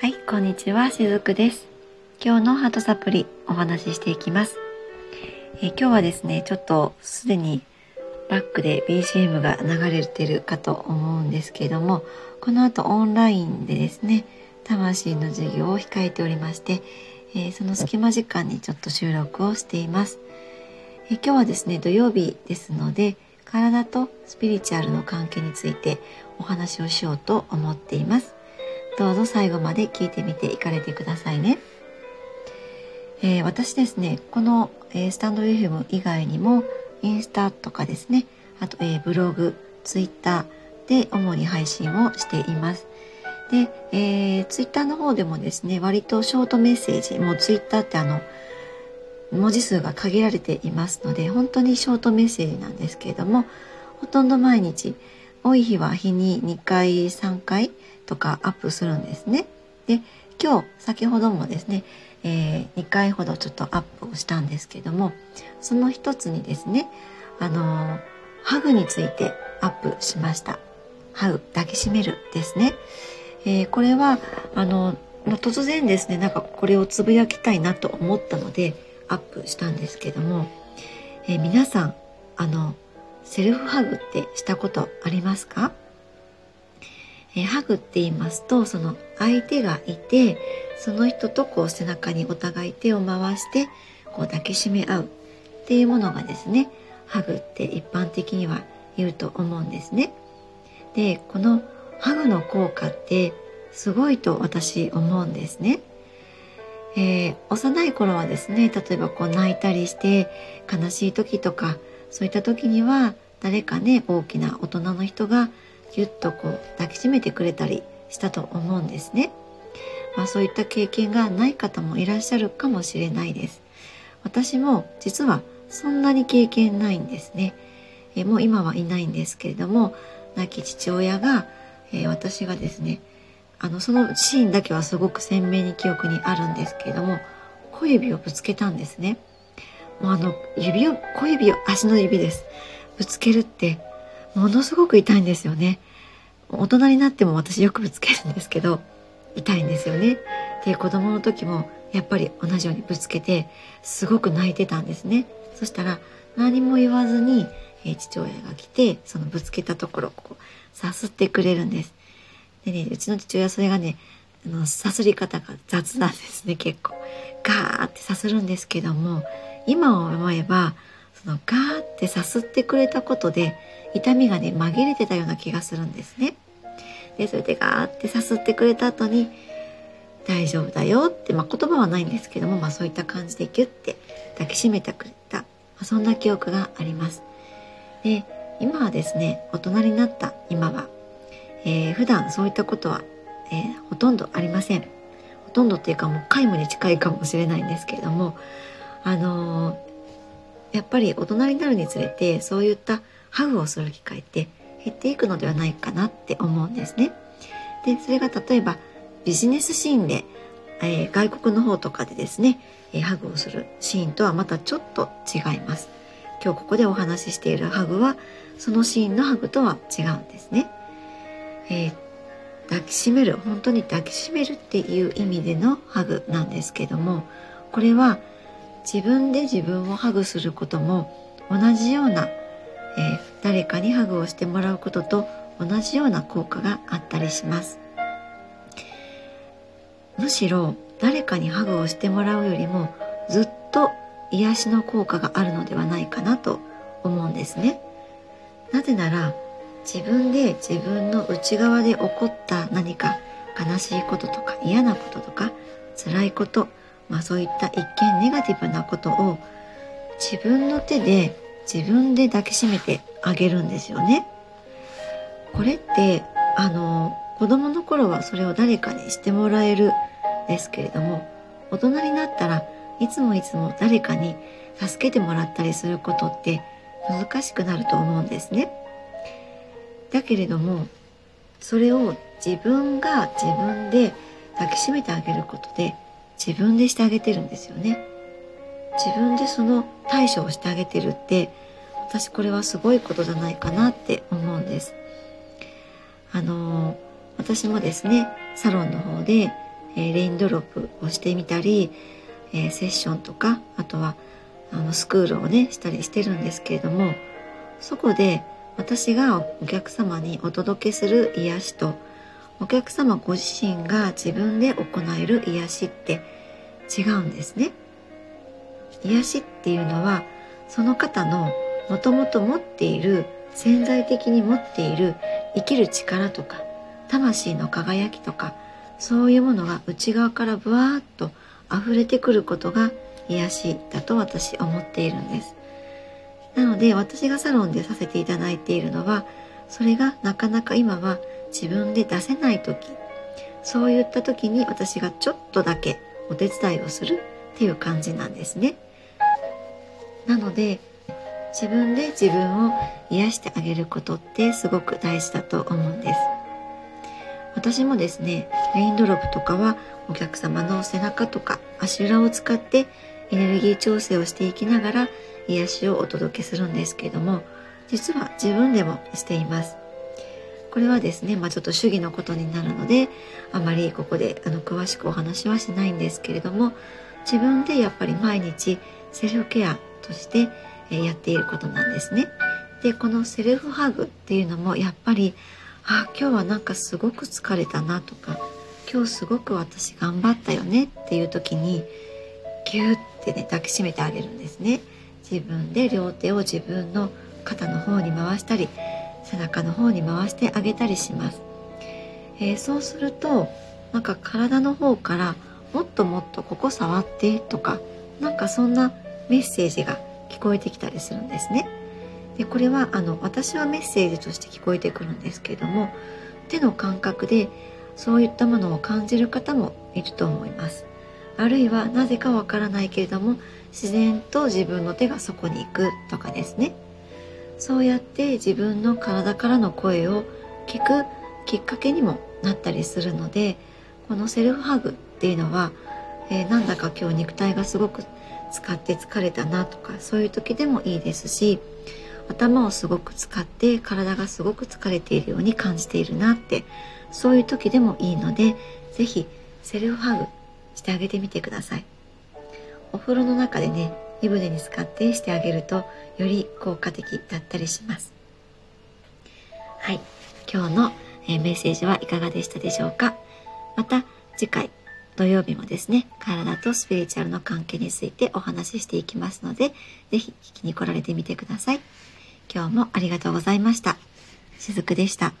はい、こんにちは、しずくです。今日のハートサプリお話ししていきます。え今日はですね、ちょっとすでにバックで BGM が流れてるかと思うんですけれども、この後オンラインでですね、魂の授業を控えておりまして、えー、その隙間時間にちょっと収録をしています。え今日はですね、土曜日ですので、体とスピリチュアルの関係についてお話をしようと思っています。どうぞ最後まで聞いてみていかれてくださいね。えー、私ですね、この、えー、スタンド FM 以外にも、インスタとかですね、あと、えー、ブログ、ツイッターで主に配信をしています。で、えー、ツイッターの方でもですね、割とショートメッセージ、もうツイッターってあの、文字数が限られていますので、本当にショートメッセージなんですけれども、ほとんど毎日、多い日は日に2回、3回、とかアップするんですね。で今日先ほどもですね、えー、2回ほどちょっとアップをしたんですけどもその一つにですねあのー、ハグについてアップしました。ハグ抱きしめるですね。えー、これはあの突然ですねなんかこれをつぶやきたいなと思ったのでアップしたんですけども、え、皆さんあのセルフハグってしたことありますか？えハグって言いますとその相手がいてその人とこう背中にお互い手を回してこう抱きしめ合うっていうものがですねハグって一般的には言うと思うんですね。でこのハグの効果ってすごいと私思うんですね。えー、幼い頃はですね例えばこう泣いたりして悲しい時とかそういった時には誰かね大きな大人の人がぎゅっとこう抱きしめてくれたりしたと思うんですね。まあ、そういった経験がない方もいらっしゃるかもしれないです。私も実はそんなに経験ないんですね。えもう今はいないんですけれども亡き父親が、え、私がですねあのそのシーンだけはすごく鮮明に記憶にあるんですけれども小指をぶつけたんですね。もうあの指を小指を足の指です。ぶつけるってものすごく痛いんですよね。大人になっても私よくぶつけるんですけど痛いんですよね。で子供の時もやっぱり同じようにぶつけてすごく泣いてたんですね。そしたら何も言わずに、父親が来てそのぶつけたところをこうさすってくれるんです。でねうちの父親それがねあのさすり方が雑なんですね結構。ガーってさするんですけども今思えばそのガーってさすってくれたことで痛みがね紛れてたような気がするんですね。でそれでガーってさすってくれた後に「大丈夫だよ」って、まあ、言葉はないんですけども、まあ、そういった感じでギュッて抱きしめてくれた、まあ、そんな記憶があります。で今はですね大人になった今は、えー、普段そういったことは、えー、ほとんどありません。ほとんどっていうかもう皆無に近いかもしれないんですけれどもあの、やっぱり大人になるにつれてそういったハグをする機会って減っていくのではないかなって思うんですね。でそれが例えばビジネスシーンで、えー、外国の方とかでですね、えー、ハグをするシーンとはまたちょっと違います。今日ここでお話ししているハグはそのシーンのハグとは違うんですね。えー、抱きしめる本当に抱きしめるっていう意味でのハグなんですけどもこれは自分で自分をハグすることも同じようなえー、誰かにハグをしてもらうことと同じような効果があったりします。むしろ誰かにハグをしてもらうよりもずっと癒しの効果があるのではないかなと思うんですね。なぜなら自分で自分の内側で起こった何か悲しいこととか嫌なこととか辛いこと、まあ、そういった一見ネガティブなことを自分の手で自分で抱きしめてあげるんですよね。これってあの子供の頃はそれを誰かにしてもらえるですけれども大人になったらいつもいつも誰かに助けてもらったりすることって難しくなると思うんですね。だけれどもそれを自分が自分で抱きしめてあげることで自分でしてあげてるんですよね。自分でその対処をしてあげてるって私これはすごいことじゃないかなって思うんです。あの私もですねサロンの方でえー、レインドロップをしてみたり、えー、セッションとかあとはあのスクールをねしたりしてるんですけれどもそこで私がお客様にお届けする癒しとお客様ご自身が自分で行える癒しって違うんですね。癒しっていうのはその方のもともと持っている潜在的に持っている生きる力とか魂の輝きとかそういうものが内側からブワーッと溢れてくることが癒しだと私思っているんですなので私がサロンでさせていただいているのはそれがなかなか今は自分で出せない時そういった時に私がちょっとだけお手伝いをするっていう感じなんですね。なので自分で自分を癒してあげることってすごく大事だと思うんです。私もですねレインドロップとかはお客様の背中とか足裏を使ってエネルギー調整をしていきながら癒しをお届けするんですけれども実は自分でもしています。これはですね、まあ、ちょっと主義のことになるのであまりここであの詳しくお話はしないんですけれども自分でやっぱり毎日セルフケアとしてやっていることなんですね。でこのセルフハグっていうのもやっぱりあ今日はなんかすごく疲れたなとか今日すごく私頑張ったよねっていう時にギューってね抱きしめてあげるんですね。自分で両手を自分の肩の方に回したり背中の方に回してあげたりします。えー、そうするとなんか体の方からもっともっとここ触ってとかなんかそんなメッセージが聞こえてきたりするんですね。でこれはあの私はメッセージとして聞こえてくるんですけれども手の感覚でそういったものを感じる方もいると思います。あるいはなぜかわからないけれども自然と自分の手がそこに行くとかですね。そうやって自分の体からの声を聞くきっかけにもなったりするのでこのセルフハグっていうのは、えー、なんだか今日肉体がすごく使って疲れたなとかそういう時でもいいですし頭をすごく使って体がすごく疲れているように感じているなってそういう時でもいいので是非セルフハグしてあげてみてください。お風呂の中でね湯船に浸かってしてあげるとより効果的だったりしますはい今日のメッセージはいかがでしたでしょうか？また次回土曜日もですね、体とスピリチュアルの関係についてお話ししていきますので、是非聞きに来られてみてください。今日もありがとうございました。しずくでした。